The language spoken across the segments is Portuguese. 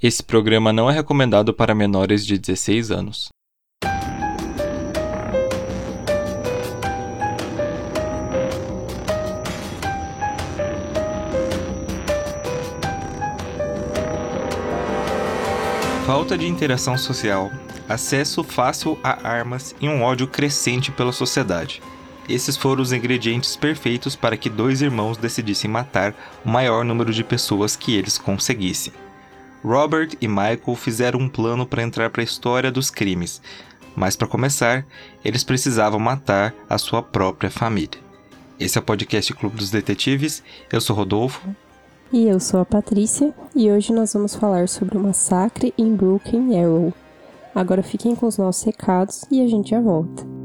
Esse programa não é recomendado para menores de 16 anos. Falta de interação social, acesso fácil a armas e um ódio crescente pela sociedade. Esses foram os ingredientes perfeitos para que dois irmãos decidissem matar o maior número de pessoas que eles conseguissem. Robert e Michael fizeram um plano para entrar para a história dos crimes, mas para começar, eles precisavam matar a sua própria família. Esse é o podcast Clube dos Detetives. Eu sou Rodolfo. E eu sou a Patrícia, e hoje nós vamos falar sobre o massacre em Broken Arrow. Agora fiquem com os nossos recados e a gente já volta.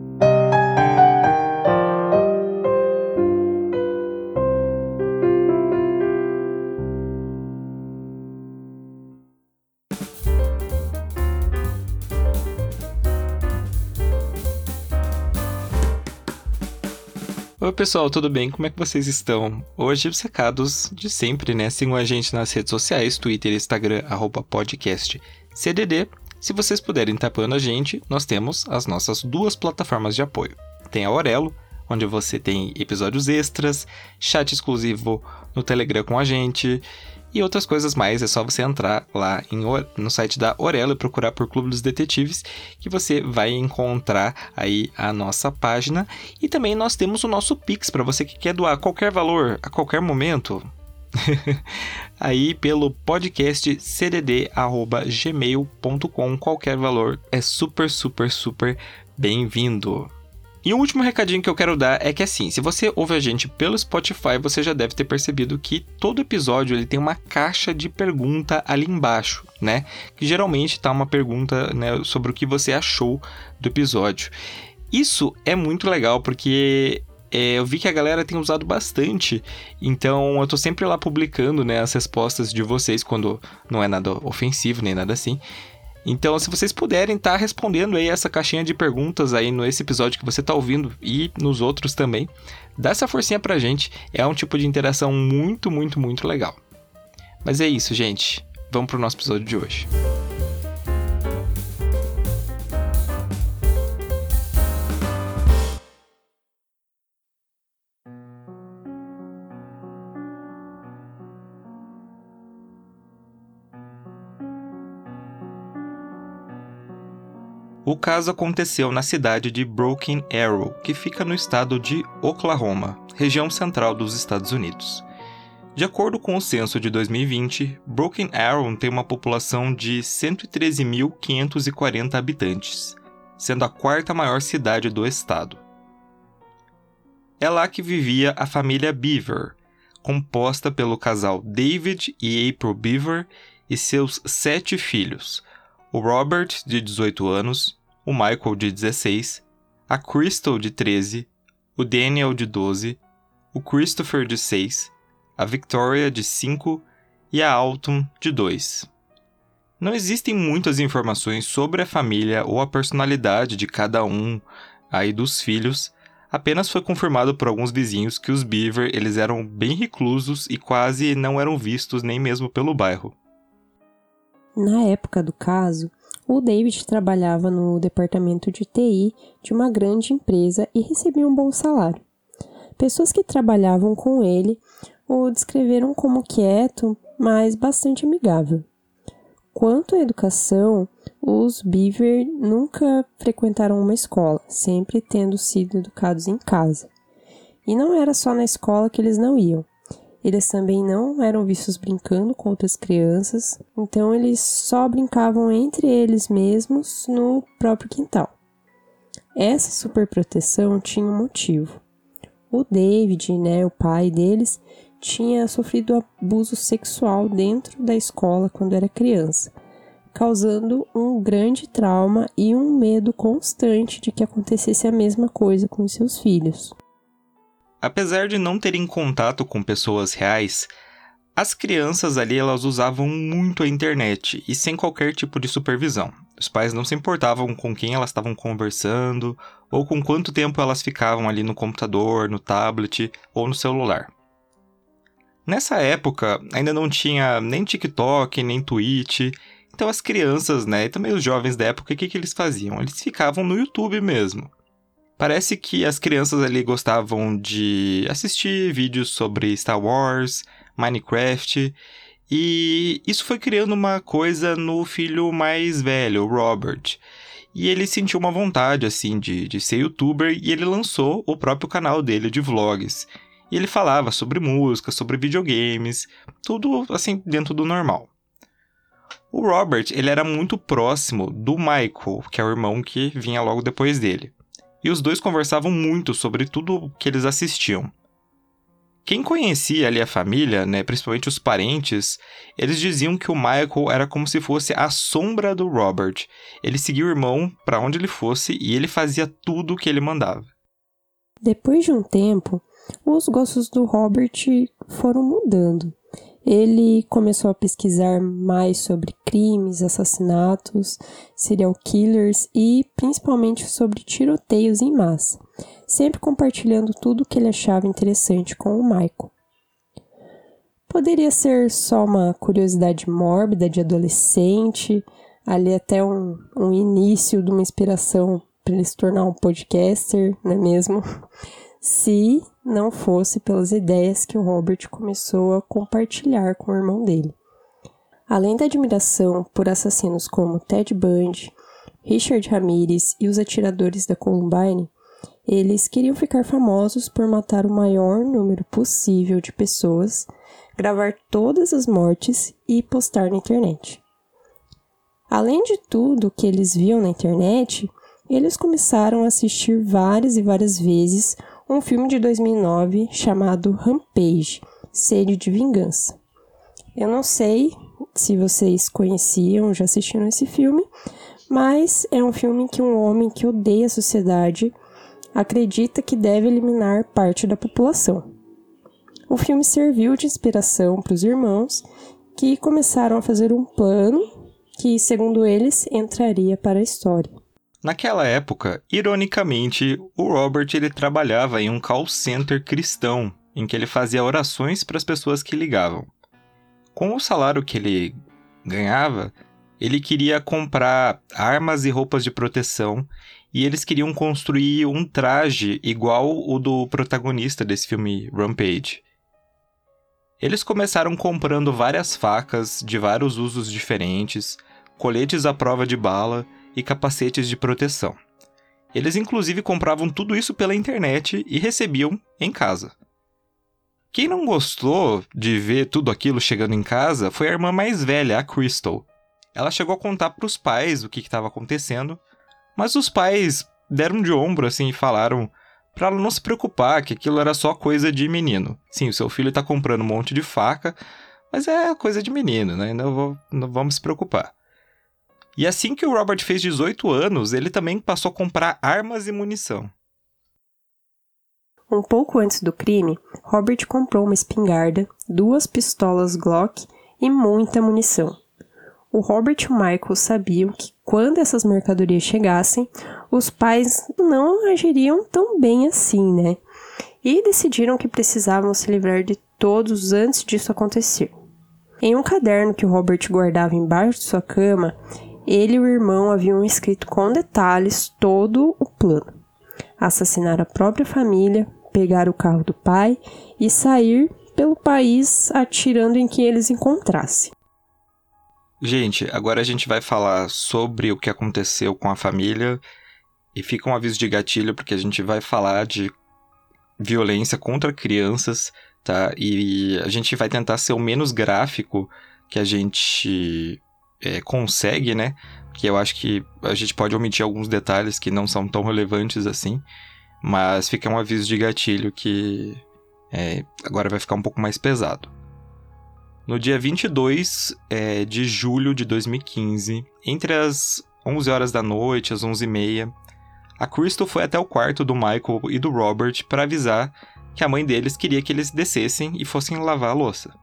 Oi pessoal, tudo bem? Como é que vocês estão? Hoje os recados de sempre, né? Sigam a gente nas redes sociais, Twitter, Instagram, arroba podcast CDD. Se vocês puderem estar apoiando a gente, nós temos as nossas duas plataformas de apoio. Tem a Aurelo, onde você tem episódios extras, chat exclusivo no Telegram com a gente e outras coisas mais. É só você entrar lá em, no site da Orelo e procurar por Clube dos Detetives, que você vai encontrar aí a nossa página. E também nós temos o nosso Pix para você que quer doar qualquer valor a qualquer momento. aí pelo podcast cdd@gmail.com qualquer valor é super super super bem-vindo. E o último recadinho que eu quero dar é que assim, se você ouve a gente pelo Spotify, você já deve ter percebido que todo episódio ele tem uma caixa de pergunta ali embaixo, né? Que geralmente tá uma pergunta né, sobre o que você achou do episódio. Isso é muito legal porque é, eu vi que a galera tem usado bastante, então eu tô sempre lá publicando né, as respostas de vocês quando não é nada ofensivo nem nada assim. Então, se vocês puderem estar tá respondendo aí essa caixinha de perguntas aí nesse episódio que você está ouvindo e nos outros também, dá essa forcinha pra gente. É um tipo de interação muito, muito, muito legal. Mas é isso, gente. Vamos pro nosso episódio de hoje. O caso aconteceu na cidade de Broken Arrow, que fica no estado de Oklahoma, região central dos Estados Unidos. De acordo com o censo de 2020, Broken Arrow tem uma população de 113.540 habitantes, sendo a quarta maior cidade do estado. É lá que vivia a família Beaver, composta pelo casal David e April Beaver e seus sete filhos, o Robert, de 18 anos, o Michael, de 16, a Crystal, de 13, o Daniel, de 12, o Christopher, de 6, a Victoria, de 5 e a Alton, de 2. Não existem muitas informações sobre a família ou a personalidade de cada um aí dos filhos, apenas foi confirmado por alguns vizinhos que os Beaver eles eram bem reclusos e quase não eram vistos nem mesmo pelo bairro. Na época do caso, o David trabalhava no departamento de TI de uma grande empresa e recebia um bom salário. Pessoas que trabalhavam com ele o descreveram como quieto, mas bastante amigável. Quanto à educação, os Beaver nunca frequentaram uma escola, sempre tendo sido educados em casa. E não era só na escola que eles não iam. Eles também não eram vistos brincando com outras crianças, então eles só brincavam entre eles mesmos no próprio quintal. Essa superproteção tinha um motivo. O David, né, o pai deles, tinha sofrido abuso sexual dentro da escola quando era criança, causando um grande trauma e um medo constante de que acontecesse a mesma coisa com seus filhos. Apesar de não terem contato com pessoas reais, as crianças ali elas usavam muito a internet e sem qualquer tipo de supervisão. Os pais não se importavam com quem elas estavam conversando ou com quanto tempo elas ficavam ali no computador, no tablet ou no celular. Nessa época, ainda não tinha nem TikTok, nem Twitch. Então as crianças, né, e também os jovens da época, o que, que eles faziam? Eles ficavam no YouTube mesmo. Parece que as crianças ali gostavam de assistir vídeos sobre Star Wars, Minecraft, e isso foi criando uma coisa no filho mais velho, Robert. E ele sentiu uma vontade, assim, de, de ser youtuber e ele lançou o próprio canal dele de vlogs. E ele falava sobre música, sobre videogames, tudo assim dentro do normal. O Robert, ele era muito próximo do Michael, que é o irmão que vinha logo depois dele. E os dois conversavam muito sobre tudo que eles assistiam. Quem conhecia ali a família, né, principalmente os parentes, eles diziam que o Michael era como se fosse a sombra do Robert. Ele seguia o irmão para onde ele fosse e ele fazia tudo o que ele mandava. Depois de um tempo, os gostos do Robert foram mudando. Ele começou a pesquisar mais sobre crimes, assassinatos, serial killers e principalmente sobre tiroteios em massa, sempre compartilhando tudo o que ele achava interessante com o Michael. Poderia ser só uma curiosidade mórbida de adolescente, ali até um, um início de uma inspiração para ele se tornar um podcaster, não é mesmo? Se não fosse pelas ideias que o Robert começou a compartilhar com o irmão dele. Além da admiração por assassinos como Ted Bundy, Richard Ramirez e os atiradores da Columbine, eles queriam ficar famosos por matar o maior número possível de pessoas, gravar todas as mortes e postar na internet. Além de tudo que eles viam na internet, eles começaram a assistir várias e várias vezes um filme de 2009 chamado Rampage Sede de Vingança. Eu não sei se vocês conheciam, já assistiram esse filme, mas é um filme que um homem que odeia a sociedade acredita que deve eliminar parte da população. O filme serviu de inspiração para os irmãos, que começaram a fazer um plano que, segundo eles, entraria para a história. Naquela época, ironicamente, o Robert ele trabalhava em um call center cristão, em que ele fazia orações para as pessoas que ligavam. Com o salário que ele ganhava, ele queria comprar armas e roupas de proteção e eles queriam construir um traje igual o do protagonista desse filme Rampage. Eles começaram comprando várias facas de vários usos diferentes, coletes à prova de bala e capacetes de proteção. Eles inclusive compravam tudo isso pela internet e recebiam em casa. Quem não gostou de ver tudo aquilo chegando em casa foi a irmã mais velha, a Crystal. Ela chegou a contar para os pais o que estava acontecendo, mas os pais deram de ombro assim e falaram para ela não se preocupar, que aquilo era só coisa de menino. Sim, o seu filho está comprando um monte de faca, mas é coisa de menino, né? Não, vou, não vamos se preocupar. E assim que o Robert fez 18 anos, ele também passou a comprar armas e munição. Um pouco antes do crime, Robert comprou uma espingarda, duas pistolas Glock e muita munição. O Robert e o Michael sabiam que quando essas mercadorias chegassem, os pais não agiriam tão bem assim, né? E decidiram que precisavam se livrar de todos antes disso acontecer. Em um caderno que o Robert guardava embaixo de sua cama, ele e o irmão haviam escrito com detalhes todo o plano: assassinar a própria família, pegar o carro do pai e sair pelo país atirando em quem eles encontrassem. Gente, agora a gente vai falar sobre o que aconteceu com a família e fica um aviso de gatilho porque a gente vai falar de violência contra crianças, tá? E a gente vai tentar ser o menos gráfico que a gente é, consegue, né? Que eu acho que a gente pode omitir alguns detalhes que não são tão relevantes assim, mas fica um aviso de gatilho que é, agora vai ficar um pouco mais pesado. No dia 22 é, de julho de 2015, entre as 11 horas da noite, às 11 e meia, a Crystal foi até o quarto do Michael e do Robert para avisar que a mãe deles queria que eles descessem e fossem lavar a louça.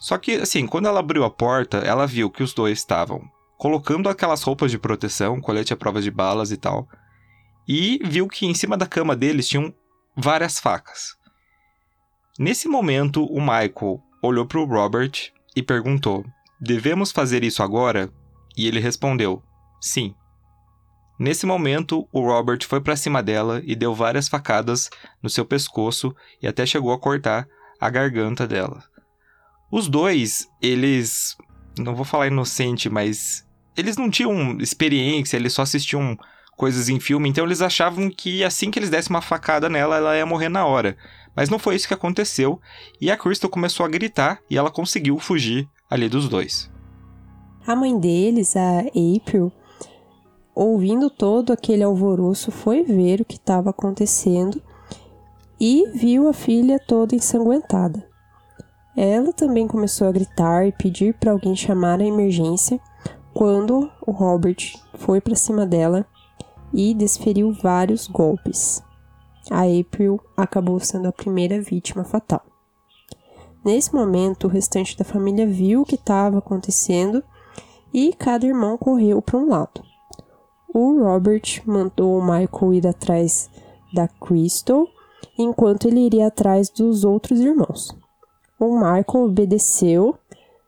Só que, assim, quando ela abriu a porta, ela viu que os dois estavam colocando aquelas roupas de proteção, colete à prova de balas e tal, e viu que em cima da cama deles tinham várias facas. Nesse momento, o Michael olhou para o Robert e perguntou: Devemos fazer isso agora? E ele respondeu: Sim. Nesse momento, o Robert foi para cima dela e deu várias facadas no seu pescoço e até chegou a cortar a garganta dela. Os dois, eles. Não vou falar inocente, mas. Eles não tinham experiência, eles só assistiam coisas em filme, então eles achavam que assim que eles dessem uma facada nela, ela ia morrer na hora. Mas não foi isso que aconteceu, e a Crystal começou a gritar e ela conseguiu fugir ali dos dois. A mãe deles, a April, ouvindo todo aquele alvoroço, foi ver o que estava acontecendo e viu a filha toda ensanguentada. Ela também começou a gritar e pedir para alguém chamar a emergência quando o Robert foi para cima dela e desferiu vários golpes. A April acabou sendo a primeira vítima fatal. Nesse momento, o restante da família viu o que estava acontecendo e cada irmão correu para um lado. O Robert mandou o Michael ir atrás da Crystal, enquanto ele iria atrás dos outros irmãos. O Michael obedeceu,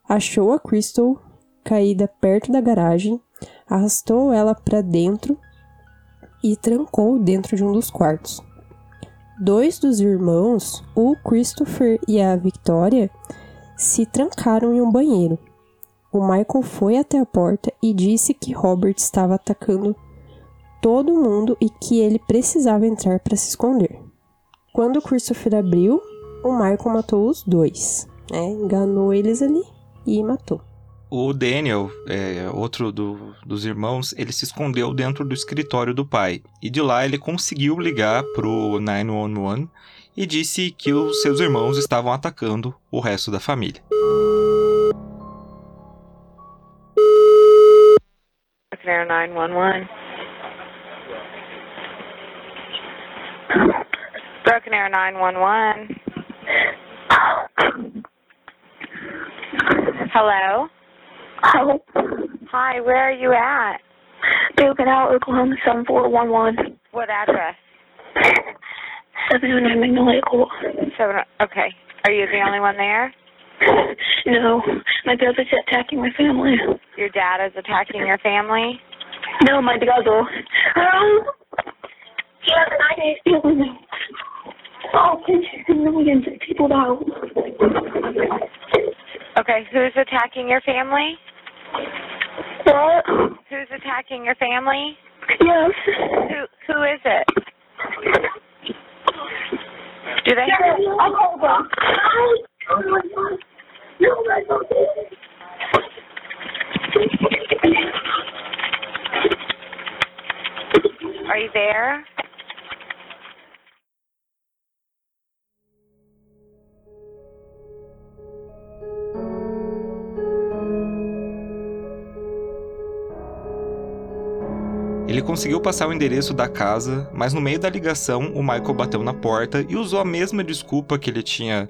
achou a Crystal caída perto da garagem, arrastou ela para dentro e trancou dentro de um dos quartos. Dois dos irmãos, o Christopher e a Victoria, se trancaram em um banheiro. O Michael foi até a porta e disse que Robert estava atacando todo mundo e que ele precisava entrar para se esconder. Quando Christopher abriu, o Michael matou os dois. Né? Enganou eles ali e matou. O Daniel, é, outro do, dos irmãos, ele se escondeu dentro do escritório do pai. E de lá ele conseguiu ligar pro 911 e disse que os seus irmãos estavam atacando o resto da família. Air 911. Broken Air 911. Hello? Oh, Hi, where are you at? Broken Out, Oklahoma 7411. What address? 709 Magnolia Court. Seven. Oh, okay. Are you the only one there? No, my brother's attacking my family. Your dad is attacking your family? No, my brother. Oh, he has an idea Oh, millions of people now. Okay, who's attacking your family? What? Who's attacking your family? Yes. Who who is it? Do they I'll. No, I don't. are you there? Ele conseguiu passar o endereço da casa, mas no meio da ligação o Michael bateu na porta e usou a mesma desculpa que ele tinha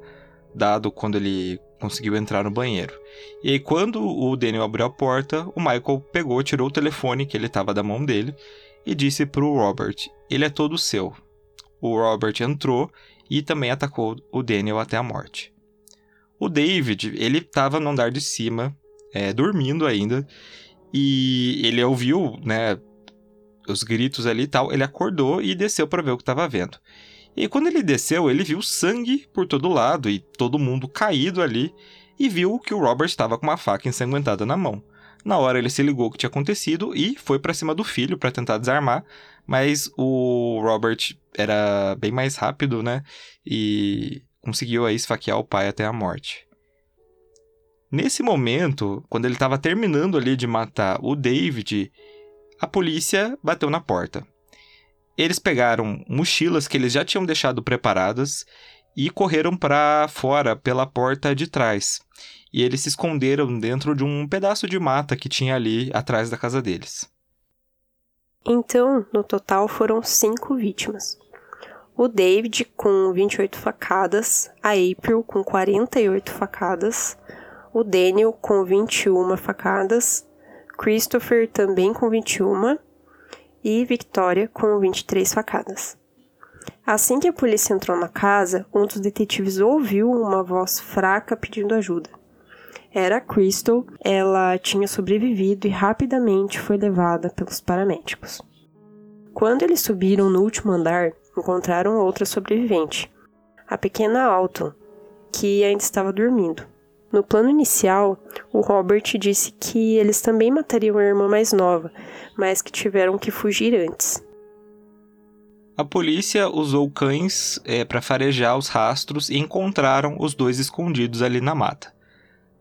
dado quando ele conseguiu entrar no banheiro. E aí, quando o Daniel abriu a porta, o Michael pegou, tirou o telefone que ele estava da mão dele e disse pro Robert: Ele é todo seu. O Robert entrou e também atacou o Daniel até a morte. O David, ele estava no andar de cima, é, dormindo ainda, e ele ouviu, né, os gritos ali e tal, ele acordou e desceu para ver o que estava vendo. E quando ele desceu, ele viu sangue por todo lado e todo mundo caído ali e viu que o Robert estava com uma faca ensanguentada na mão. Na hora ele se ligou o que tinha acontecido e foi para cima do filho para tentar desarmar, mas o Robert era bem mais rápido, né? E conseguiu aí esfaquear o pai até a morte. Nesse momento, quando ele estava terminando ali de matar o David, a polícia bateu na porta. Eles pegaram mochilas que eles já tinham deixado preparadas e correram para fora pela porta de trás. E eles se esconderam dentro de um pedaço de mata que tinha ali atrás da casa deles. Então, no total foram cinco vítimas. O David com 28 facadas, a April com 48 facadas, o Daniel com 21 facadas, Christopher também com 21 e Victoria com 23 facadas. Assim que a polícia entrou na casa, um dos detetives ouviu uma voz fraca pedindo ajuda. Era Crystal, ela tinha sobrevivido e rapidamente foi levada pelos paramédicos. Quando eles subiram no último andar, encontraram outra sobrevivente, a pequena Alton, que ainda estava dormindo. No plano inicial, o Robert disse que eles também matariam a irmã mais nova, mas que tiveram que fugir antes. A polícia usou cães é, para farejar os rastros e encontraram os dois escondidos ali na mata.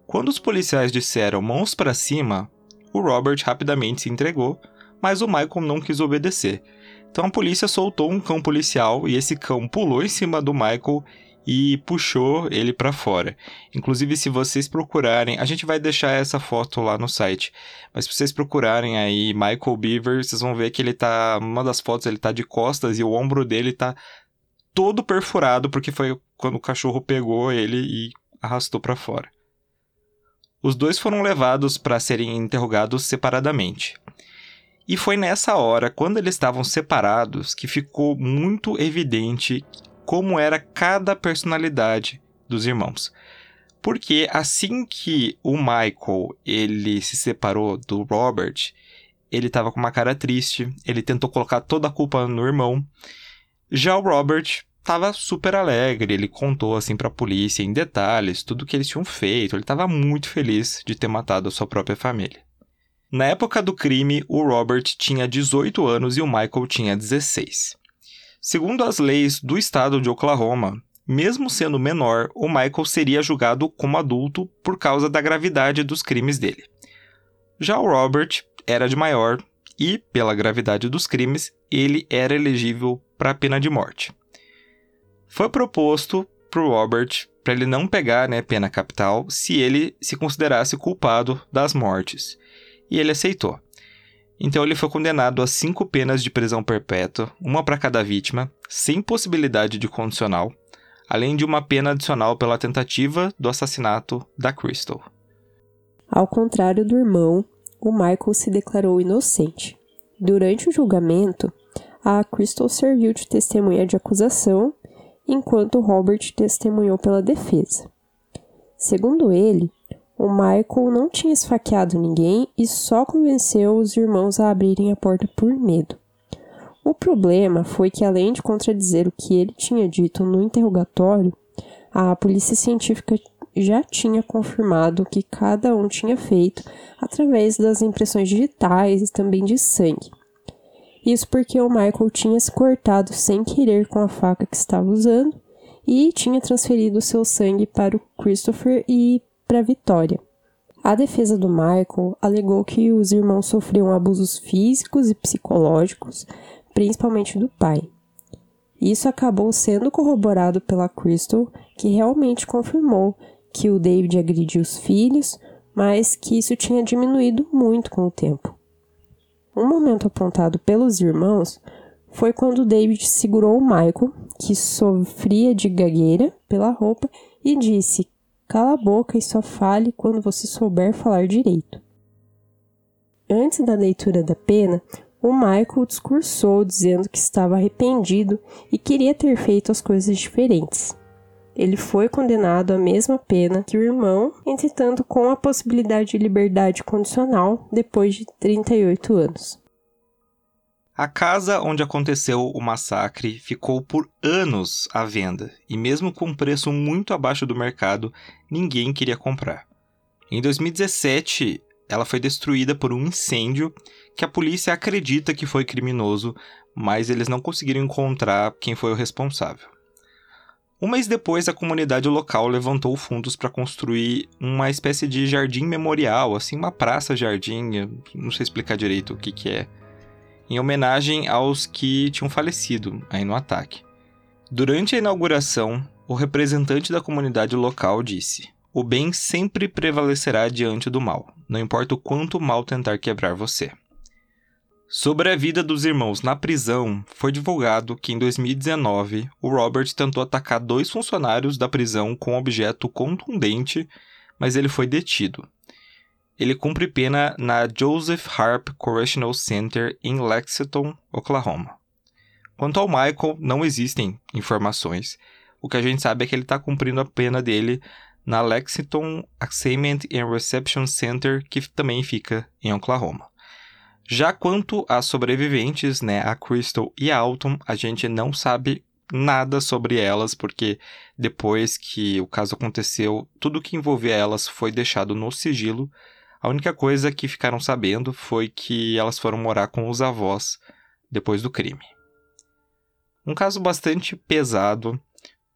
Quando os policiais disseram mãos para cima, o Robert rapidamente se entregou, mas o Michael não quis obedecer. Então a polícia soltou um cão policial e esse cão pulou em cima do Michael e puxou ele para fora. Inclusive, se vocês procurarem, a gente vai deixar essa foto lá no site. Mas se vocês procurarem aí Michael Beaver, vocês vão ver que ele tá, uma das fotos ele tá de costas e o ombro dele tá todo perfurado porque foi quando o cachorro pegou ele e arrastou para fora. Os dois foram levados para serem interrogados separadamente. E foi nessa hora, quando eles estavam separados, que ficou muito evidente como era cada personalidade dos irmãos. Porque assim que o Michael ele se separou do Robert, ele estava com uma cara triste, ele tentou colocar toda a culpa no irmão. Já o Robert estava super alegre, ele contou assim para a polícia em detalhes tudo que eles tinham feito, ele estava muito feliz de ter matado a sua própria família. Na época do crime, o Robert tinha 18 anos e o Michael tinha 16. Segundo as leis do estado de Oklahoma, mesmo sendo menor, o Michael seria julgado como adulto por causa da gravidade dos crimes dele. Já o Robert era de maior e, pela gravidade dos crimes, ele era elegível para a pena de morte. Foi proposto para o Robert para ele não pegar né, pena capital se ele se considerasse culpado das mortes, e ele aceitou. Então ele foi condenado a cinco penas de prisão perpétua, uma para cada vítima, sem possibilidade de condicional, além de uma pena adicional pela tentativa do assassinato da Crystal. Ao contrário do irmão, o Michael se declarou inocente. Durante o julgamento, a Crystal serviu de testemunha de acusação, enquanto Robert testemunhou pela defesa. Segundo ele, o Michael não tinha esfaqueado ninguém e só convenceu os irmãos a abrirem a porta por medo. O problema foi que, além de contradizer o que ele tinha dito no interrogatório, a polícia científica já tinha confirmado o que cada um tinha feito através das impressões digitais e também de sangue. Isso porque o Michael tinha se cortado sem querer com a faca que estava usando e tinha transferido seu sangue para o Christopher e para Vitória. A defesa do Michael alegou que os irmãos sofriam abusos físicos e psicológicos, principalmente do pai. Isso acabou sendo corroborado pela Crystal, que realmente confirmou que o David agrediu os filhos, mas que isso tinha diminuído muito com o tempo. Um momento apontado pelos irmãos foi quando David segurou o Michael, que sofria de gagueira, pela roupa e disse Cala a boca e só fale quando você souber falar direito. Antes da leitura da pena, o Michael discursou dizendo que estava arrependido e queria ter feito as coisas diferentes. Ele foi condenado à mesma pena que o irmão, entretanto com a possibilidade de liberdade condicional depois de 38 anos. A casa onde aconteceu o massacre ficou por anos à venda, e mesmo com um preço muito abaixo do mercado, ninguém queria comprar. Em 2017, ela foi destruída por um incêndio que a polícia acredita que foi criminoso, mas eles não conseguiram encontrar quem foi o responsável. Um mês depois, a comunidade local levantou fundos para construir uma espécie de jardim memorial, assim, uma praça-jardim, não sei explicar direito o que, que é em homenagem aos que tinham falecido aí no ataque. Durante a inauguração, o representante da comunidade local disse: O bem sempre prevalecerá diante do mal, não importa o quanto o mal tentar quebrar você. Sobre a vida dos irmãos na prisão, foi divulgado que em 2019 o Robert tentou atacar dois funcionários da prisão com um objeto contundente, mas ele foi detido. Ele cumpre pena na Joseph Harp Correctional Center em Lexington, Oklahoma. Quanto ao Michael, não existem informações. O que a gente sabe é que ele está cumprindo a pena dele na Lexington Assignment and Reception Center, que também fica em Oklahoma. Já quanto às sobreviventes, né, a Crystal e a Alton, a gente não sabe nada sobre elas, porque depois que o caso aconteceu, tudo que envolvia elas foi deixado no sigilo. A única coisa que ficaram sabendo foi que elas foram morar com os avós depois do crime. Um caso bastante pesado.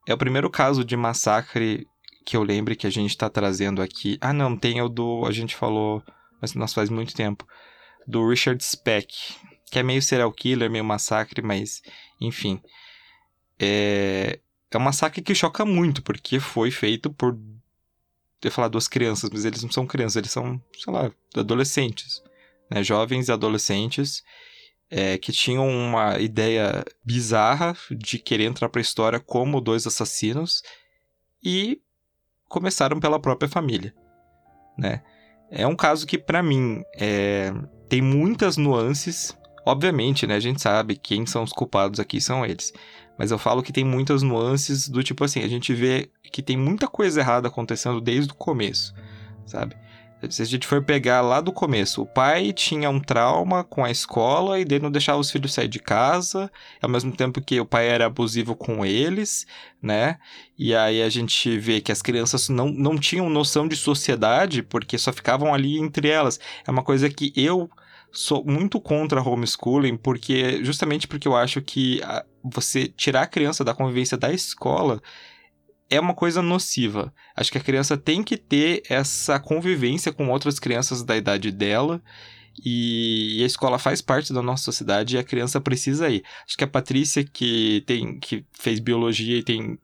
É o primeiro caso de massacre que eu lembre que a gente está trazendo aqui. Ah, não, tem o do. A gente falou, mas nós faz muito tempo. Do Richard Speck, que é meio serial killer, meio massacre, mas enfim. É, é um massacre que choca muito, porque foi feito por. Eu ia falar duas crianças, mas eles não são crianças, eles são, sei lá, adolescentes. Né? Jovens e adolescentes é, que tinham uma ideia bizarra de querer entrar para a história como dois assassinos e começaram pela própria família, né? É um caso que para mim é, tem muitas nuances. Obviamente, né? A gente sabe quem são os culpados aqui são eles. Mas eu falo que tem muitas nuances do tipo assim, a gente vê que tem muita coisa errada acontecendo desde o começo, sabe? Se a gente for pegar lá do começo, o pai tinha um trauma com a escola e dele não deixava os filhos sair de casa, ao mesmo tempo que o pai era abusivo com eles, né? E aí a gente vê que as crianças não, não tinham noção de sociedade porque só ficavam ali entre elas. É uma coisa que eu sou muito contra homeschooling, porque justamente porque eu acho que você tirar a criança da convivência da escola é uma coisa nociva. Acho que a criança tem que ter essa convivência com outras crianças da idade dela. E, a escola faz parte da nossa sociedade e a criança precisa ir. Acho que a Patrícia, que, tem, que fez biologia e tem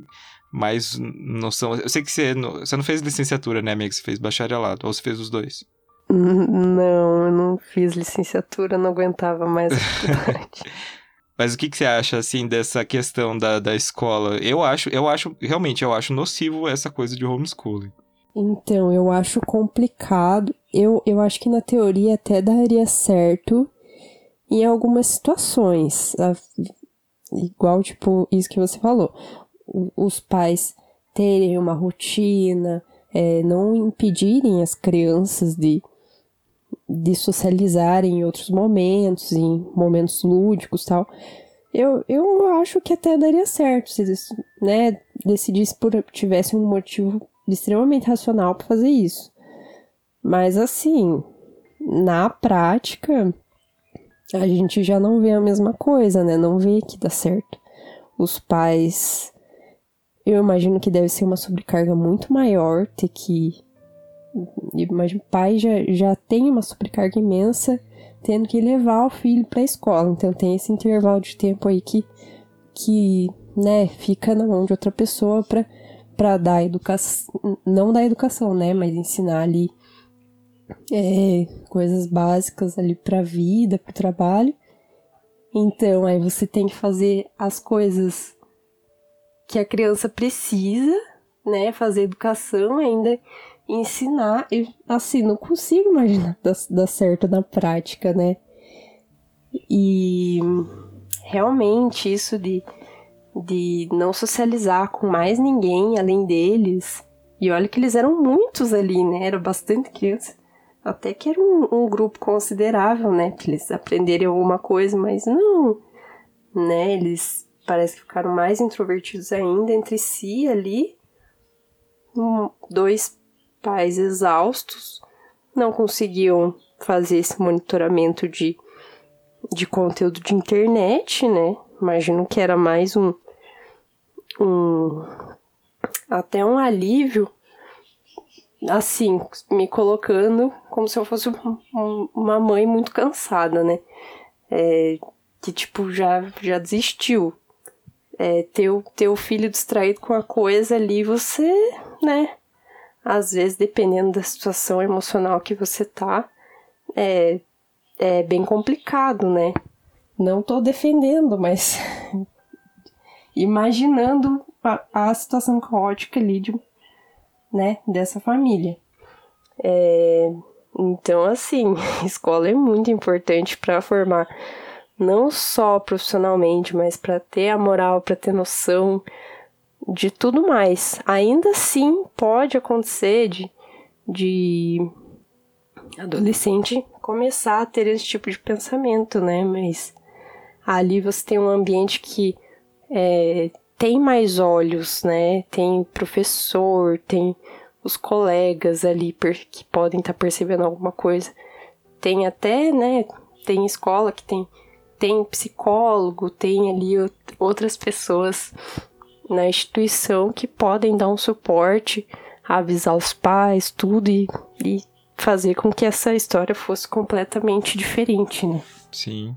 mais noção. Eu sei que você, você não fez licenciatura, né, amigo? Você fez bacharelado, ou você fez os dois? Não, eu não fiz licenciatura, não aguentava mais a faculdade. Mas o que, que você acha, assim, dessa questão da, da escola? Eu acho, eu acho, realmente, eu acho nocivo essa coisa de homeschooling. Então, eu acho complicado. Eu, eu acho que na teoria até daria certo em algumas situações. Igual, tipo, isso que você falou. Os pais terem uma rotina, é, não impedirem as crianças de, de socializar em outros momentos, em momentos lúdicos tal. Eu, eu acho que até daria certo se eles, né, decidissem por tivesse um motivo extremamente racional para fazer isso. Mas assim, na prática, a gente já não vê a mesma coisa, né? Não vê que dá certo. Os pais, eu imagino que deve ser uma sobrecarga muito maior ter que mas o pai já, já tem uma sobrecarga imensa tendo que levar o filho para a escola. Então tem esse intervalo de tempo aí que, que né, fica na mão de outra pessoa para para dar educação, não dar educação, né, mas ensinar ali é, coisas básicas ali para a vida, para o trabalho. Então aí você tem que fazer as coisas que a criança precisa, né, fazer educação ainda ensinar, e assim, não consigo imaginar dar, dar certo na prática, né? E realmente isso de, de não socializar com mais ninguém além deles. E olha que eles eram muitos ali, né? Era bastante criança. Até que era um, um grupo considerável, né? Pra eles aprenderem alguma coisa, mas não. Né? Eles parece que ficaram mais introvertidos ainda entre si ali. Um, dois pais exaustos, não conseguiam fazer esse monitoramento de, de conteúdo de internet, né? Imagino que era mais um, um até um alívio, assim, me colocando como se eu fosse um, uma mãe muito cansada, né? É, que tipo já já desistiu. É, ter, o, ter o filho distraído com a coisa ali, você, né? Às vezes, dependendo da situação emocional que você tá, é, é bem complicado, né? Não tô defendendo, mas imaginando a, a, situação caótica ali de, né, dessa família. É, então, assim, escola é muito importante para formar não só profissionalmente, mas para ter a moral, para ter noção de tudo mais. Ainda assim, pode acontecer de, de adolescente começar a ter esse tipo de pensamento, né? Mas ali você tem um ambiente que é, tem mais olhos, né? Tem professor, tem os colegas ali que podem estar tá percebendo alguma coisa. Tem até, né? Tem escola que tem, tem psicólogo, tem ali outras pessoas na instituição que podem dar um suporte, avisar os pais, tudo e, e fazer com que essa história fosse completamente diferente, né? Sim,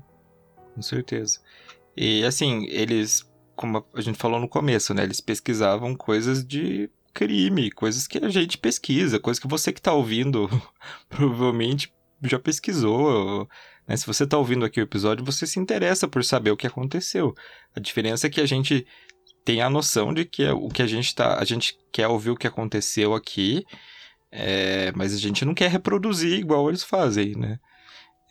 com certeza. E assim, eles, como a gente falou no começo, né? Eles pesquisavam coisas de crime, coisas que a gente pesquisa, coisas que você que está ouvindo provavelmente já pesquisou. Né? Se você está ouvindo aqui o episódio, você se interessa por saber o que aconteceu. A diferença é que a gente tem a noção de que é o que a gente tá, a gente quer ouvir o que aconteceu aqui, é, mas a gente não quer reproduzir igual eles fazem, né?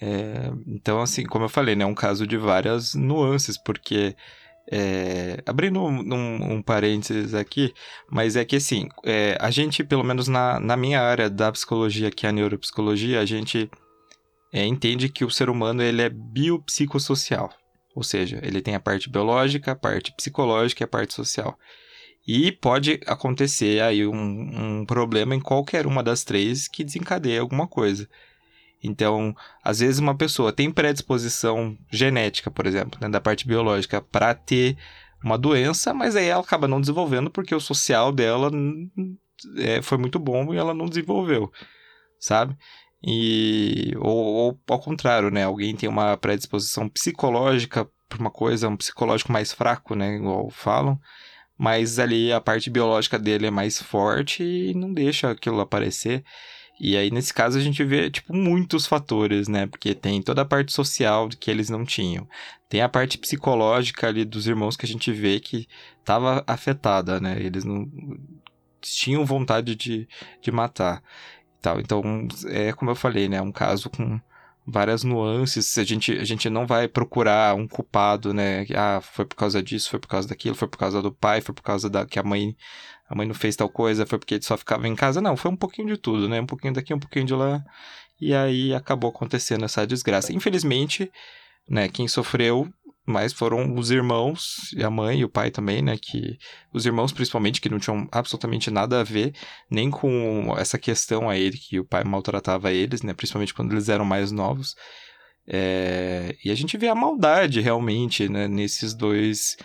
É, então, assim, como eu falei, né, é um caso de várias nuances, porque é, abrindo um, um, um, parênteses aqui, mas é que assim, é, a gente, pelo menos na, na minha área da psicologia, que é a neuropsicologia, a gente é, entende que o ser humano ele é biopsicossocial. Ou seja, ele tem a parte biológica, a parte psicológica e a parte social. E pode acontecer aí um, um problema em qualquer uma das três que desencadeie alguma coisa. Então, às vezes uma pessoa tem predisposição genética, por exemplo, né, da parte biológica, para ter uma doença, mas aí ela acaba não desenvolvendo porque o social dela é, foi muito bom e ela não desenvolveu, sabe? E, ou, ou ao contrário, né? Alguém tem uma predisposição psicológica para uma coisa, um psicológico mais fraco, né? Igual falam, mas ali a parte biológica dele é mais forte e não deixa aquilo aparecer. E aí, nesse caso, a gente vê, tipo, muitos fatores, né? Porque tem toda a parte social que eles não tinham. Tem a parte psicológica ali dos irmãos que a gente vê que estava afetada, né? Eles não tinham vontade de, de matar. Tal. Então, é como eu falei, né? Um caso com várias nuances. A gente, a gente não vai procurar um culpado, né? Ah, foi por causa disso, foi por causa daquilo, foi por causa do pai, foi por causa da que a mãe a mãe não fez tal coisa, foi porque ele só ficava em casa. Não, foi um pouquinho de tudo, né? Um pouquinho daqui, um pouquinho de lá. E aí acabou acontecendo essa desgraça. Infelizmente, né, quem sofreu mais foram os irmãos e a mãe e o pai também, né, que os irmãos principalmente que não tinham absolutamente nada a ver nem com essa questão a ele que o pai maltratava eles, né, principalmente quando eles eram mais novos. É... E a gente vê a maldade realmente, né, nesses dois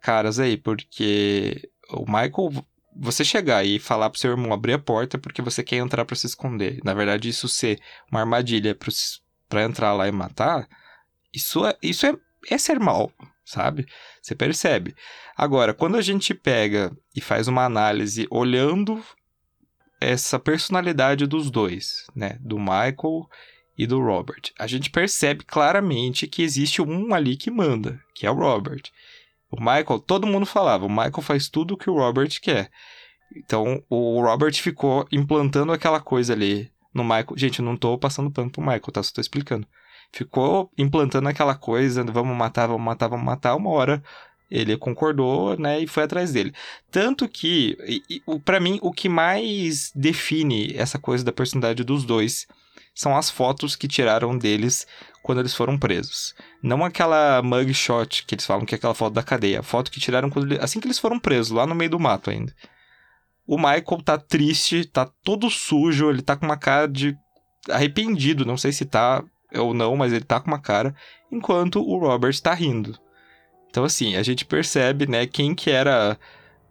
caras aí, porque o Michael você chegar e falar pro seu irmão abrir a porta porque você quer entrar para se esconder. Na verdade, isso ser uma armadilha para entrar lá e matar, isso é, isso é, é ser mal, sabe? Você percebe. Agora, quando a gente pega e faz uma análise olhando essa personalidade dos dois, né, do Michael e do Robert, a gente percebe claramente que existe um ali que manda, que é o Robert. O Michael, todo mundo falava, o Michael faz tudo o que o Robert quer. Então, o Robert ficou implantando aquela coisa ali no Michael. Gente, eu não tô passando pano pro Michael, tá? Só tô explicando. Ficou implantando aquela coisa, vamos matar, vamos matar, vamos matar. Uma hora ele concordou, né, e foi atrás dele. Tanto que, para mim, o que mais define essa coisa da personalidade dos dois são as fotos que tiraram deles quando eles foram presos. Não aquela mugshot que eles falam que é aquela foto da cadeia. A foto que tiraram quando, assim que eles foram presos, lá no meio do mato ainda. O Michael tá triste, tá todo sujo, ele tá com uma cara de arrependido, não sei se tá ou não, mas ele tá com uma cara, enquanto o Robert tá rindo. Então assim, a gente percebe, né, quem que era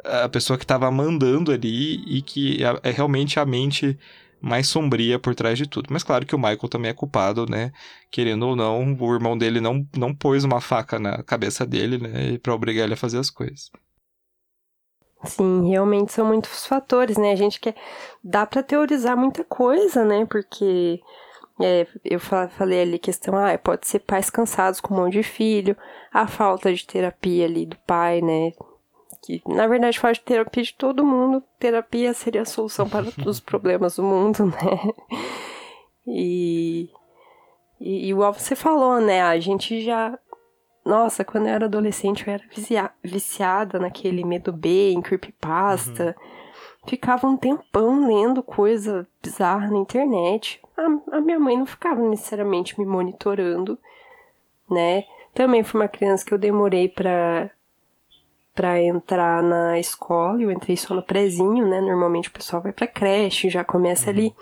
a pessoa que tava mandando ali e que é realmente a mente mais sombria por trás de tudo. Mas claro que o Michael também é culpado, né? Querendo ou não, o irmão dele não, não pôs uma faca na cabeça dele, né? Pra obrigar ele a fazer as coisas. Sim, realmente são muitos fatores, né? A gente quer. Dá para teorizar muita coisa, né? Porque é, eu falei ali questão, ah, pode ser pais cansados com um monte de filho, a falta de terapia ali do pai, né? que na verdade faz terapia de todo mundo. Terapia seria a solução para todos os problemas do mundo, né? E, e igual você falou, né? A gente já Nossa, quando eu era adolescente, eu era vicia- viciada naquele Medo B, em creepypasta. Ficava um tempão lendo coisa bizarra na internet. A, a minha mãe não ficava necessariamente me monitorando, né? Também fui uma criança que eu demorei pra, pra entrar na escola. Eu entrei só no prezinho, né? Normalmente o pessoal vai pra creche, já começa ali.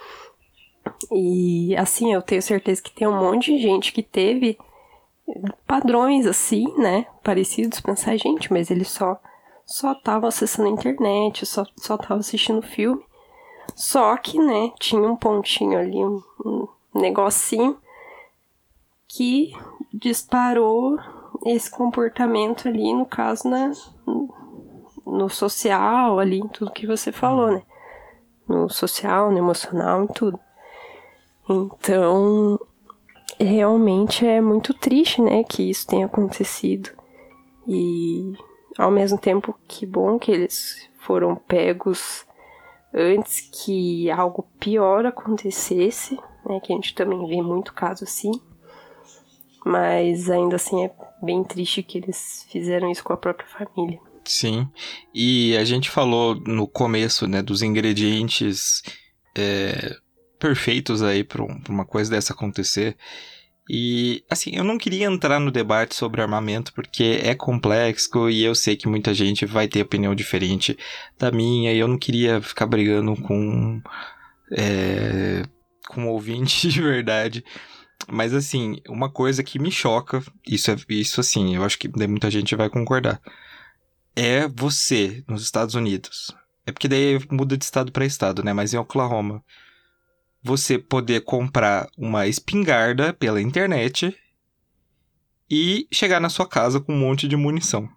E assim, eu tenho certeza que tem um monte de gente que teve padrões assim, né? Parecidos, pensar, gente, mas ele só só tava acessando a internet, só, só tava assistindo filme. Só que, né, tinha um pontinho ali, um, um negocinho que disparou esse comportamento ali, no caso, na, no social, ali, em tudo que você falou, né? No social, no emocional, em tudo. Então, realmente é muito triste, né, que isso tenha acontecido. E ao mesmo tempo que bom que eles foram pegos antes que algo pior acontecesse, né, que a gente também vê muito caso assim. Mas ainda assim é bem triste que eles fizeram isso com a própria família. Sim. E a gente falou no começo, né, dos ingredientes é, perfeitos aí para uma coisa dessa acontecer. E, assim, eu não queria entrar no debate sobre armamento porque é complexo e eu sei que muita gente vai ter opinião diferente da minha e eu não queria ficar brigando com. É, com um ouvinte de verdade. Mas, assim, uma coisa que me choca, isso, é, isso assim, eu acho que muita gente vai concordar, é você nos Estados Unidos. É porque daí muda de estado para estado, né? Mas em Oklahoma você poder comprar uma espingarda pela internet e chegar na sua casa com um monte de munição.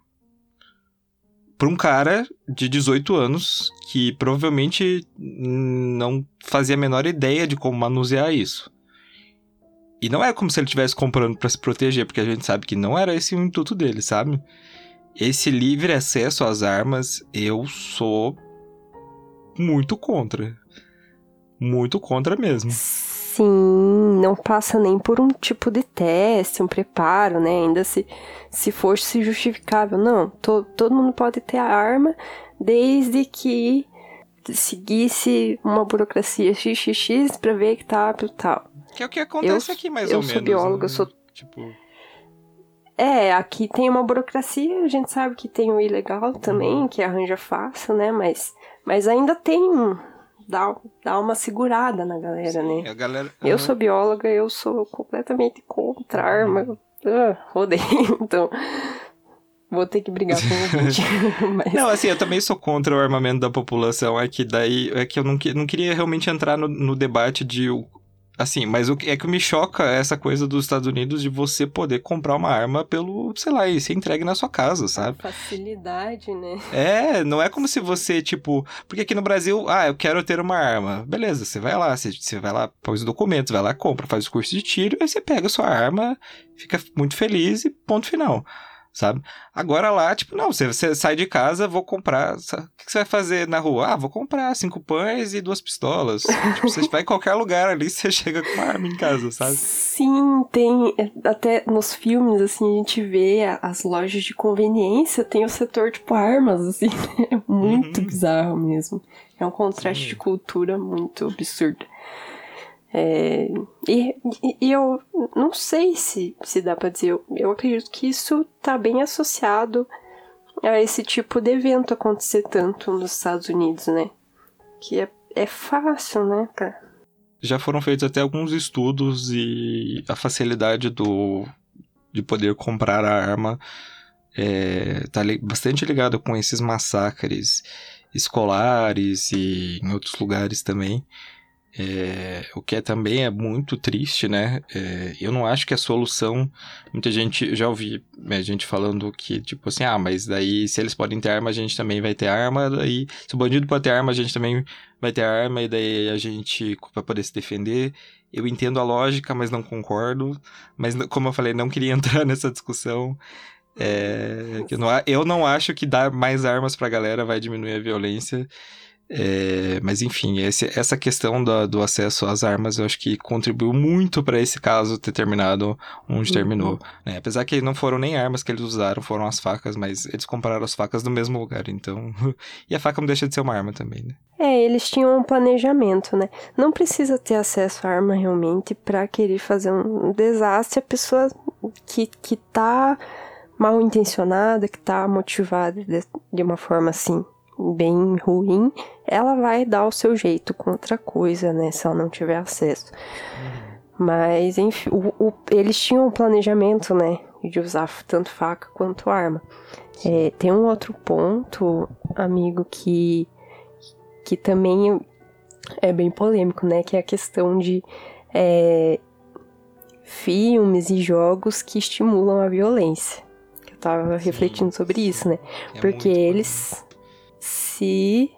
Para um cara de 18 anos que provavelmente não fazia a menor ideia de como manusear isso. E não é como se ele estivesse comprando para se proteger, porque a gente sabe que não era esse o intuito dele, sabe? Esse livre acesso às armas, eu sou muito contra muito contra mesmo. Sim, não passa nem por um tipo de teste, um preparo, né? Ainda se, se fosse justificável. Não, to, todo mundo pode ter a arma desde que seguisse uma burocracia XXX pra ver que tá apto tal. Que é o que acontece Eu- aqui, mais eu ou sou menos. bióloga, né? eu sou- Tipo, É, aqui tem uma burocracia, a gente sabe que tem o ilegal também, Uhum. que arranja fácil, né? Mas, mas ainda tem um. Dá, dá uma segurada na galera, né? a galera... Eu Aham. sou bióloga, eu sou completamente contra a arma. Ah, odeio, então. Vou ter que brigar com o ouvinte. Mas, Não, assim, eu também sou contra o armamento da população. É que daí. É que eu não, que- não queria realmente entrar no, no debate de. o- Assim, mas o que é que me choca é essa coisa dos Estados Unidos de você poder comprar uma arma pelo, sei lá, e ser entregue na sua casa, sabe? facilidade, né? É, não é como se você, tipo. Porque aqui no Brasil, ah, eu quero ter uma arma. Beleza, você vai lá, você, você vai lá, põe os documentos, vai lá, compra, faz o curso de tiro, aí você pega a sua arma, fica muito feliz e ponto final. Sabe? Agora lá, tipo, não, você, você sai de casa, vou comprar. O que você vai fazer na rua? Ah, vou comprar cinco pães e duas pistolas. tipo, você vai em qualquer lugar ali, você chega com uma arma em casa, sabe? Sim, tem. Até nos filmes, assim, a gente vê as lojas de conveniência, tem o setor, tipo, armas, assim. É muito Uhum. bizarro mesmo. É um contraste de cultura muito absurdo. É, e, e- eu não sei se, se dá pra dizer, eu, eu acredito que isso tá bem associado a esse tipo de evento acontecer tanto nos Estados Unidos, né? Que é, é fácil, né? Pra, já foram feitos até alguns estudos e a facilidade do de poder comprar a arma é, tá bastante ligado com esses massacres escolares e em outros lugares também. É, o que é, também é muito triste, né? É, eu não acho que a solução. Muita gente. Já ouvi né, gente falando que, tipo assim, ah, mas daí se eles podem ter arma, a gente também vai ter arma. Daí, se o bandido pode ter arma, a gente também vai ter arma, e daí a gente vai poder se defender. Eu entendo a lógica, mas não concordo. Mas, como eu falei, não queria entrar nessa discussão. É, eu, não, a- eu não acho que dar mais armas pra galera vai diminuir a violência. É, mas enfim, esse, essa questão da, do acesso às armas eu acho que contribuiu muito para esse caso ter terminado onde uhum. terminou. Né? Apesar que não foram nem armas que eles usaram, foram as facas, mas eles compraram as facas no mesmo lugar, então. e a faca não deixa de ser uma arma também, né? É, eles tinham um planejamento, né? Não precisa ter acesso à arma realmente para querer fazer um desastre. A pessoa que, que tá mal intencionada, que tá motivada de, de uma forma assim bem ruim, ela vai dar o seu jeito com outra coisa, né? Se ela não tiver acesso. Mas, enfim, o, o, eles tinham um planejamento, né? De usar tanto faca quanto arma. É, tem um outro ponto, amigo, que, que também é bem polêmico, né? Que é a questão de é, filmes e jogos que estimulam a violência. Eu tava sim, refletindo sobre isso, né? É Porque eles se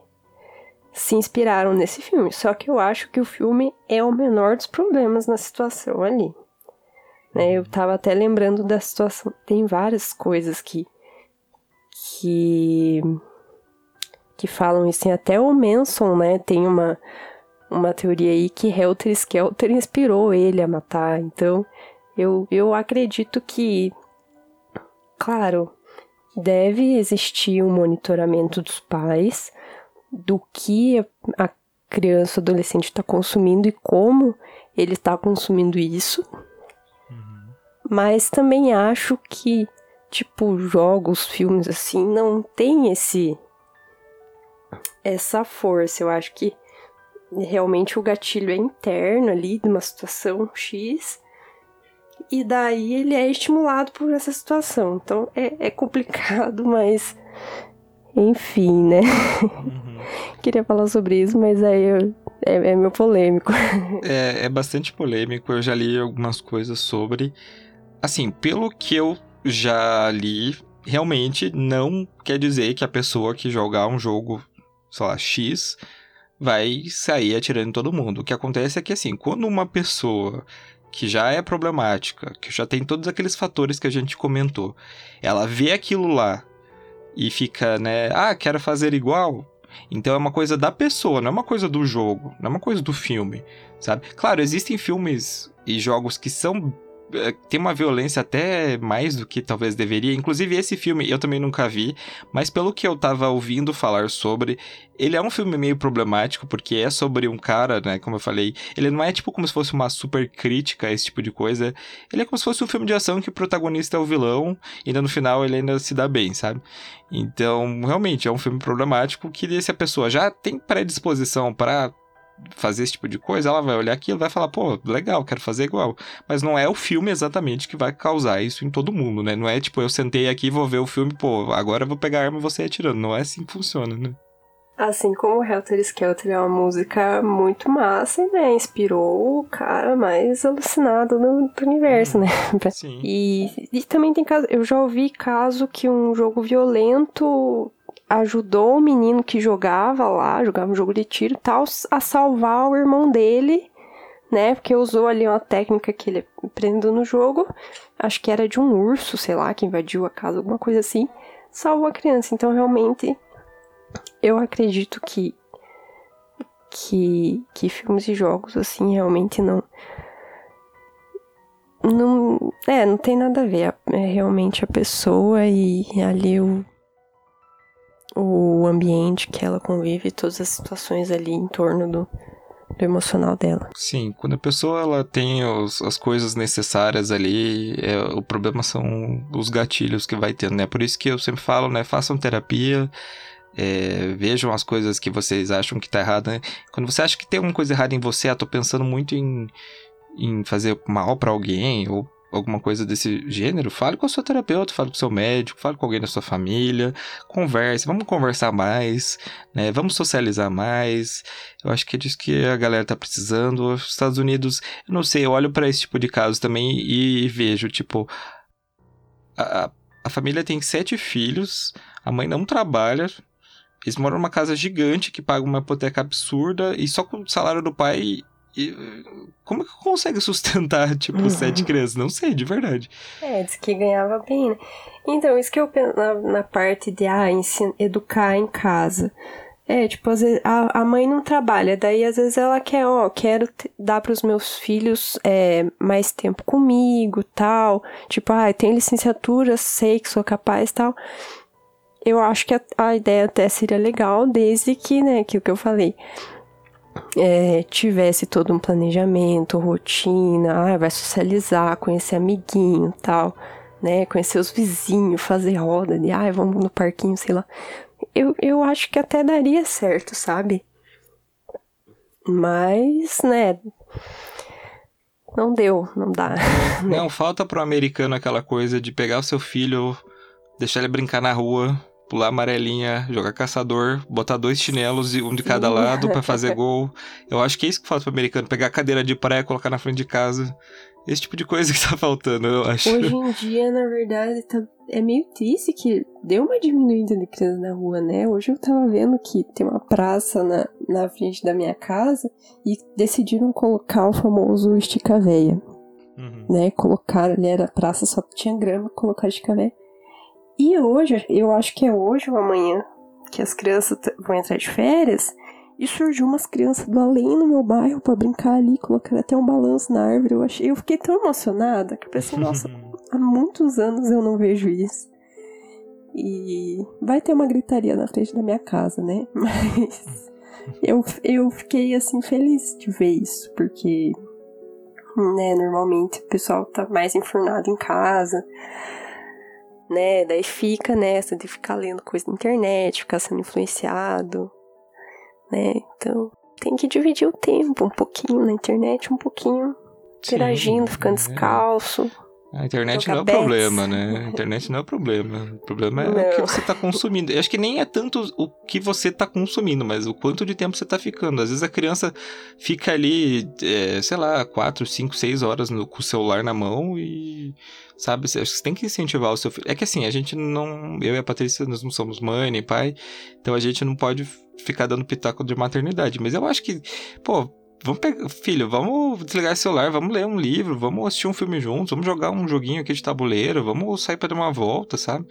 se inspiraram nesse filme. Só que eu acho que o filme é o menor dos problemas na situação ali. Né? Eu tava até lembrando da situação. Tem várias coisas que. que. que falam isso. Tem até o Manson, né? Tem uma, uma teoria aí que Helter Skelter inspirou ele a matar. Então, eu, eu acredito que. Claro, deve existir um monitoramento dos pais do que a criança, adolescente está consumindo e como ele está consumindo isso. Uhum. Mas também acho que, tipo, jogos, filmes assim, não tem esse essa força. Eu acho que realmente o gatilho é interno ali de uma situação X e daí ele é estimulado por essa situação. Então é, é complicado, mas enfim, né? Uhum. Queria falar sobre isso, mas aí eu, é, é meio polêmico. É, é bastante polêmico, eu já li algumas coisas sobre. Assim, pelo que eu já li, realmente não quer dizer que a pessoa que jogar um jogo, sei lá, X, vai sair atirando em todo mundo. O que acontece é que, assim, quando uma pessoa que já é problemática, que já tem todos aqueles fatores que a gente comentou, ela vê aquilo lá e fica, né, ah, quero fazer igual. Então é uma coisa da pessoa, não é uma coisa do jogo, não é uma coisa do filme, sabe? Claro, existem filmes e jogos que são tem uma violência até mais do que talvez deveria. Inclusive, esse filme eu também nunca vi, mas pelo que eu tava ouvindo falar sobre, ele é um filme meio problemático, porque é sobre um cara, né? Como eu falei, ele não é tipo como se fosse uma super crítica a esse tipo de coisa. Ele é como se fosse um filme de ação que o protagonista é o vilão, e no final ele ainda se dá bem, sabe? Então, realmente, é um filme problemático que se a pessoa já tem predisposição para fazer esse tipo de coisa, ela vai olhar aquilo e vai falar, pô, legal, quero fazer igual. Mas não é o filme exatamente que vai causar isso em todo mundo, né? Não é tipo, eu sentei aqui, vou ver o filme, pô, agora eu vou pegar a arma e você atirando. Não é assim que funciona, né? Assim como Helter Skelter é uma música muito massa, né? Inspirou o cara mais alucinado do, do universo, né? Sim. E, e também tem caso. Eu já ouvi caso que um jogo violento ajudou o menino que jogava lá, jogava um jogo de tiro tal, a salvar o irmão dele, né? Porque usou ali uma técnica que ele aprendeu no jogo. Acho que era de um urso, sei lá, que invadiu a casa, alguma coisa assim. Salvou a criança. Então, realmente, eu acredito que que, que filmes e jogos, assim, realmente não. Não. É, não tem nada a ver. É realmente a pessoa e ali o o ambiente que ela convive, todas as situações ali em torno do, do emocional dela. Sim, quando a pessoa ela tem os, as coisas necessárias ali, é, o problema são os gatilhos que vai tendo, né? Por isso que eu sempre falo, né? Façam terapia, é, vejam as coisas que vocês acham que tá errado, né? Quando você acha que tem alguma coisa errada em você, ah, tô pensando muito em, em fazer mal para alguém, ou alguma coisa desse gênero, fale com o seu terapeuta, fale com o seu médico, fale com alguém da sua família, converse, vamos conversar mais, né? Vamos socializar mais. Eu acho que é disso que a galera tá precisando. Os Estados Unidos, eu não sei, eu olho para esse tipo de caso também e vejo, tipo, a, a família tem sete filhos, a mãe não trabalha, eles moram numa casa gigante que paga uma hipoteca absurda e só com o salário do pai e como que consegue sustentar, tipo, uhum. sete crianças? Não sei, de verdade. É, diz que ganhava bem, né? Então, isso que eu penso na, na parte de ah, ensina, educar em casa. É, tipo, às vezes a, a mãe não trabalha, daí às vezes ela quer, ó, quero dar pros meus filhos é, mais tempo comigo, tal. Tipo, ah, tem licenciatura, sei que sou capaz, tal. Eu acho que a, a ideia até seria legal, desde que, né, aquilo que eu falei, é, tivesse todo um planejamento, rotina, ah, vai socializar, conhecer amiguinho, tal, né, conhecer os vizinhos, fazer roda de, ah, vamos no parquinho, sei lá eu, eu acho que até daria certo, sabe? Mas, né? Não deu, não dá. Não, falta pro americano aquela coisa de pegar o seu filho, deixar ele brincar na rua, pular amarelinha, jogar caçador, botar dois chinelos, e um de cada Sim. lado pra fazer gol. Eu acho que é isso que falta pro americano, pegar a cadeira de praia e colocar na frente de casa. Esse tipo de coisa que tá faltando, eu acho. Hoje em dia, na verdade, tá, é meio triste que deu uma diminuída de criança na rua, né? Hoje eu tava vendo que tem uma praça na, na frente da minha casa e decidiram colocar o famoso estica-véia. Uhum. né? Colocaram ali, era praça, só tinha grama, colocaram de café. E hoje, eu acho que é hoje ou amanhã, que as crianças vão entrar de férias, e surgiu umas crianças do além no meu bairro pra brincar ali, colocaram até um balanço na árvore. Eu, achei, eu fiquei tão emocionada que eu pensei, nossa, há muitos anos eu não vejo isso. E vai ter uma gritaria na frente da minha casa, né? Mas eu, eu fiquei assim feliz de ver isso, porque né, normalmente o pessoal tá mais enfurnado em casa, né? Daí fica nessa de ficar lendo coisa na internet, ficar sendo influenciado, né? Então tem que dividir o tempo um pouquinho na internet, um pouquinho interagindo, Sim, ficando é. descalço. A internet Jogar não é o bets. problema, né? A internet não é o problema. O problema é o Não. que você tá consumindo. Eu acho que nem é tanto o que você tá consumindo, mas o quanto de tempo você tá ficando. Às vezes a criança fica ali, é, sei lá, 4, 5, 6 horas no- com o celular na mão e. Sabe, acho que você tem que incentivar o seu filho. É que assim, a gente não. Eu e a Patrícia, nós não somos mãe nem pai, então a gente não pode ficar dando pitaco de maternidade. Mas eu acho que, pô, Vamos pegar, filho, vamos desligar esse celular, vamos ler um livro, vamos assistir um filme juntos, vamos jogar um joguinho aqui de tabuleiro, vamos sair pra dar uma volta, sabe?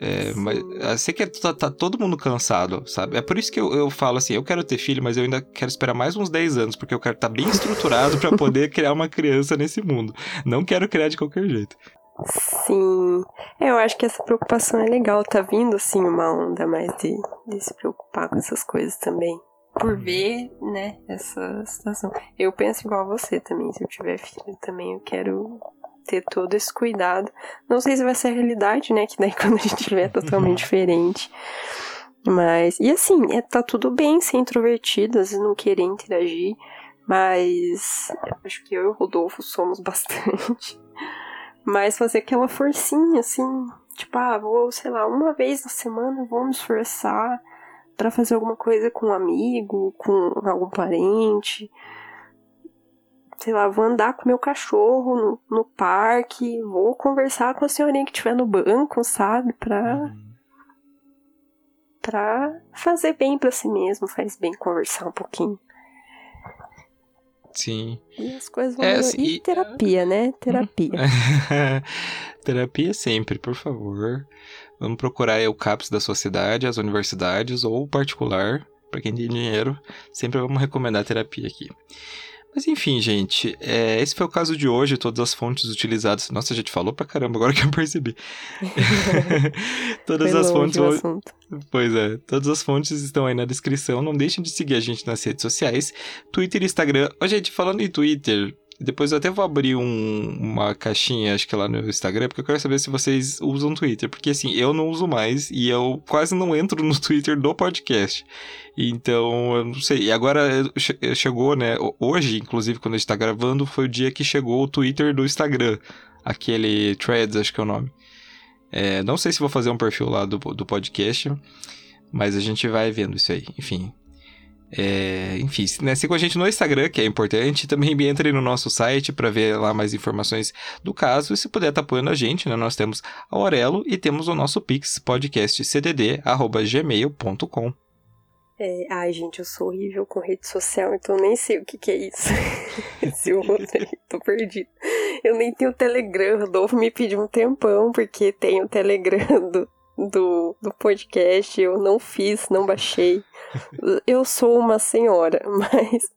É, mas eu sei que tá, tá todo mundo cansado, sabe? É por isso que eu, eu falo assim, eu quero ter filho, mas eu ainda quero esperar mais uns 10 anos, porque eu quero estar bem estruturado pra poder criar uma criança nesse mundo. Não quero criar de qualquer jeito. Sim. Eu acho que essa preocupação é legal. Tá vindo, assim, uma onda mais de, de se preocupar com essas coisas também. Por ver, né, essa situação. Eu penso igual a você também. Se eu tiver filho também, eu quero ter todo esse cuidado. Não sei se vai ser a realidade, né, que daí quando a gente tiver é totalmente diferente. Mas, e assim, é, tá tudo bem ser introvertido, às vezes não querer interagir. Mas acho que eu e o Rodolfo somos bastante. Mas fazer aquela forcinha, assim, tipo, ah, vou, sei lá, uma vez na semana eu vou me esforçar pra fazer alguma coisa com um amigo, com algum parente. Sei lá, vou andar com meu cachorro no, no parque, vou conversar com a senhorinha que estiver no banco, sabe? Pra, pra fazer bem pra si mesmo, faz bem conversar um pouquinho. Sim. E as coisas vão É, assim, E terapia, né? Terapia. Terapia sempre, por favor. Vamos procurar o CAPS da sua cidade, as universidades ou o particular, para quem tem dinheiro. Sempre vamos recomendar terapia aqui. Mas enfim, gente, é, esse foi o caso de hoje, todas as fontes utilizadas. Nossa, a gente falou pra caramba, agora que eu percebi. todas Foi as fontes vão-. Pois é, todas as fontes estão aí na descrição. Não deixem de seguir a gente nas redes sociais, Twitter e Instagram. Ô, gente, falando em Twitter, depois eu até vou abrir um- uma caixinha, acho que lá no Instagram, porque eu quero saber se vocês usam Twitter. Porque assim, eu não uso mais e eu quase não entro no Twitter do podcast. Então, eu não sei. E agora che- chegou, né? ho- Hoje, inclusive, quando a gente tá gravando, foi o dia que chegou o Twitter do Instagram. Aquele Threads, acho que é o nome. É, não sei se vou fazer um perfil lá do, do podcast, mas a gente vai vendo isso aí. Enfim. É, enfim, né, siga a gente no Instagram, que é importante. Também entre no nosso site para ver lá mais informações do caso. E se puder estar apoiando a gente, né, nós temos a Aurelo e temos o nosso Pix, podcastcdd.gmail.com. É, ai, gente, eu sou horrível com rede social, então nem sei o que, que é isso. Esse outro aí, tô perdido. Eu nem tenho Telegram, Rodolfo me pediu um tempão, porque tem o Telegram do, do, do podcast, eu não fiz, não baixei. Eu sou uma senhora, mas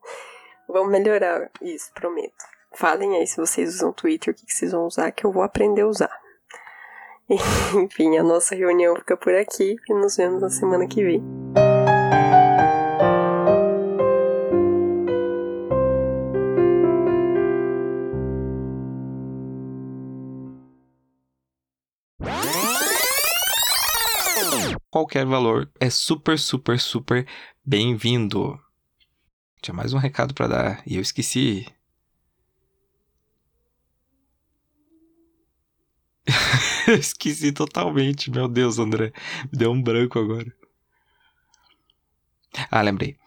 vamos melhorar isso, prometo. Falem aí se vocês usam Twitter, o que, que vocês vão usar, que eu vou aprender a usar. Enfim, a nossa reunião fica por aqui e nos vemos na semana que vem. Qualquer valor é super, super, super bem-vindo. Tinha mais um recado para dar e eu esqueci. esqueci totalmente, meu Deus, André. Deu um branco agora. Ah, lembrei.